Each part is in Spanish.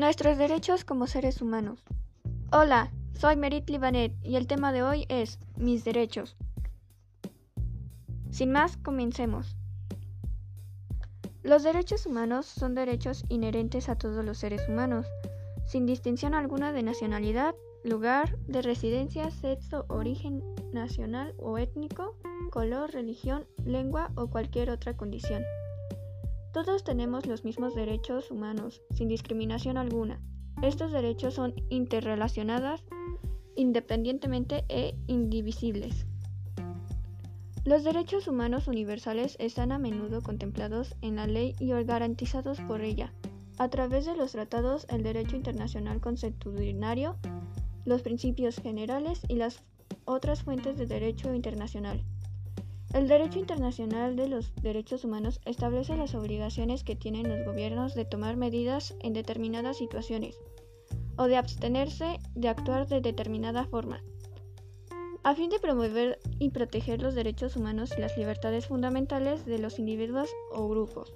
Nuestros derechos como seres humanos. Hola, soy Merit Libanet y el tema de hoy es mis derechos. Sin más, comencemos. Los derechos humanos son derechos inherentes a todos los seres humanos, sin distinción alguna de nacionalidad, lugar de residencia, sexo, origen nacional o étnico, color, religión, lengua o cualquier otra condición. Todos tenemos los mismos derechos humanos, sin discriminación alguna. Estos derechos son interrelacionados independientemente e indivisibles. Los derechos humanos universales están a menudo contemplados en la ley y garantizados por ella, a través de los tratados, el derecho internacional consuetudinario, los principios generales y las otras fuentes de derecho internacional. El derecho internacional de los derechos humanos establece las obligaciones que tienen los gobiernos de tomar medidas en determinadas situaciones o de abstenerse de actuar de determinada forma, a fin de promover y proteger los derechos humanos y las libertades fundamentales de los individuos o grupos.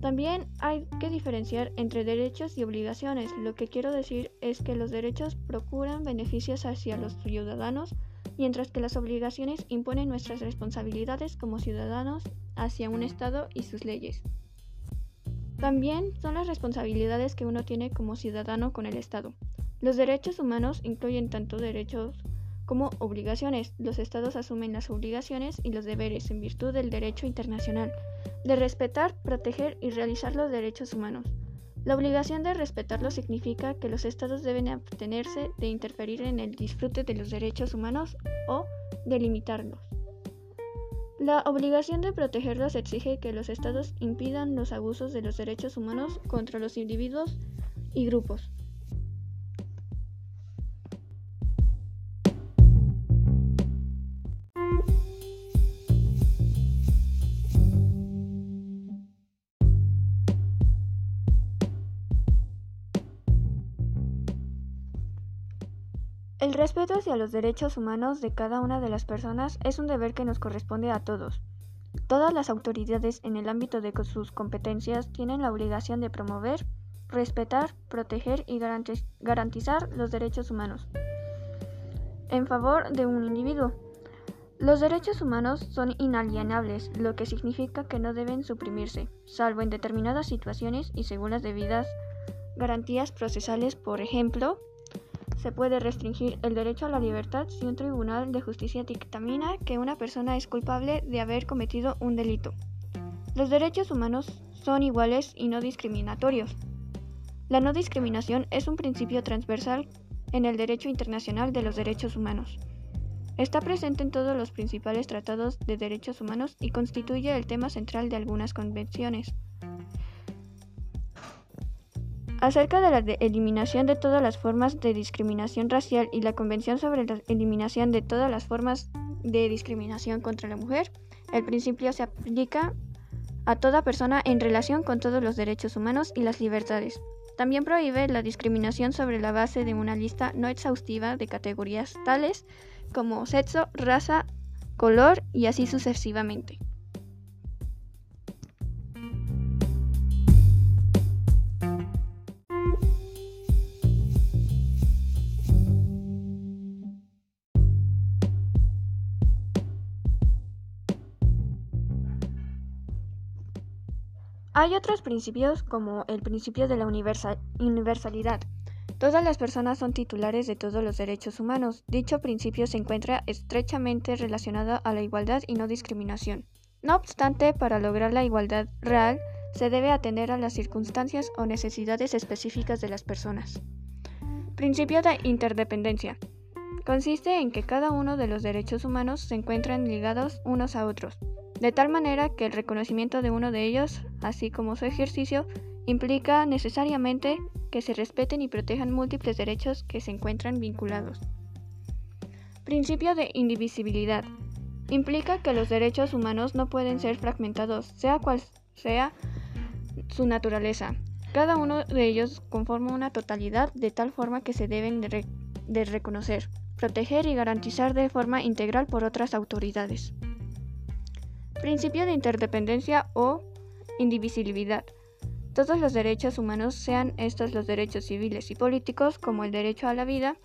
También hay que diferenciar entre derechos y obligaciones. Lo que quiero decir es que los derechos procuran beneficios hacia los ciudadanos mientras que las obligaciones imponen nuestras responsabilidades como ciudadanos hacia un Estado y sus leyes. También son las responsabilidades que uno tiene como ciudadano con el Estado. Los derechos humanos incluyen tanto derechos como obligaciones. Los estados asumen las obligaciones y los deberes en virtud del derecho internacional de respetar, proteger y realizar los derechos humanos. La obligación de respetarlo significa que los estados deben abstenerse de interferir en el disfrute de los derechos humanos o de limitarlos. La obligación de protegerlos exige que los estados impidan los abusos de los derechos humanos contra los individuos y grupos. El respeto hacia los derechos humanos de cada una de las personas es un deber que nos corresponde a todos. Todas las autoridades en el ámbito de sus competencias tienen la obligación de promover, respetar, proteger y garantizar los derechos humanos en favor de un individuo. Los derechos humanos son inalienables, lo que significa que no deben suprimirse, salvo en determinadas situaciones y según las debidas garantías procesales, por ejemplo, se puede restringir el derecho a la libertad si un tribunal de justicia dictamina que una persona es culpable de haber cometido un delito. Los derechos humanos son iguales y no discriminatorios. La no discriminación es un principio transversal en el derecho internacional de los derechos humanos. Está presente en todos los principales tratados de derechos humanos y constituye el tema central de algunas convenciones. Acerca de la eliminación de todas las formas de discriminación racial y la Convención sobre la eliminación de todas las formas de discriminación contra la mujer, el principio se aplica a toda persona en relación con todos los derechos humanos y las libertades. También prohíbe la discriminación sobre la base de una lista no exhaustiva de categorías tales como sexo, raza, color y así sucesivamente. Hay otros principios como el principio de la universalidad. Todas las personas son titulares de todos los derechos humanos. Dicho principio se encuentra estrechamente relacionado a la igualdad y no discriminación. No obstante, para lograr la igualdad real, se debe atender a las circunstancias o necesidades específicas de las personas. Principio de interdependencia. Consiste en que cada uno de los derechos humanos se encuentran ligados unos a otros de tal manera que el reconocimiento de uno de ellos, así como su ejercicio, implica necesariamente que se respeten y protejan múltiples derechos que se encuentran vinculados. Principio de indivisibilidad. Implica que los derechos humanos no pueden ser fragmentados, sea cual sea su naturaleza. Cada uno de ellos conforma una totalidad de tal forma que se deben de, reconocer, proteger y garantizar de forma integral por otras autoridades. Principio de interdependencia o indivisibilidad. todos los derechos humanos, sean estos los derechos civiles y políticos, como el derecho a la vida,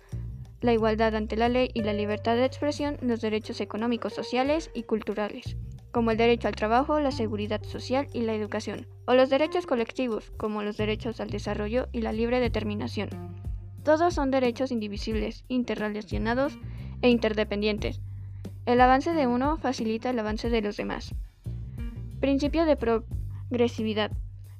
la igualdad ante la ley y la libertad de expresión, los derechos económicos, sociales y culturales, como el derecho al trabajo, la seguridad social y la educación, o los derechos colectivos, como los derechos al desarrollo y la libre determinación. Todos son derechos indivisibles, interrelacionados e interdependientes. El avance de uno facilita el avance de los demás. Principio de progresividad.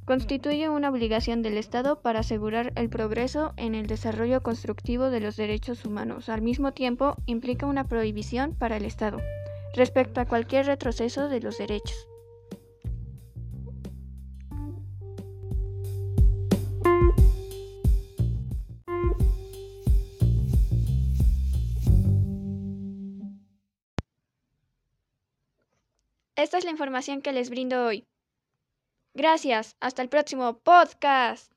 Constituye una obligación del Estado para asegurar el progreso en el desarrollo constructivo de los derechos humanos. Al mismo tiempo, implica una prohibición para el Estado respecto a cualquier retroceso de los derechos. Esta es la información que les brindo hoy. Gracias, hasta el próximo podcast.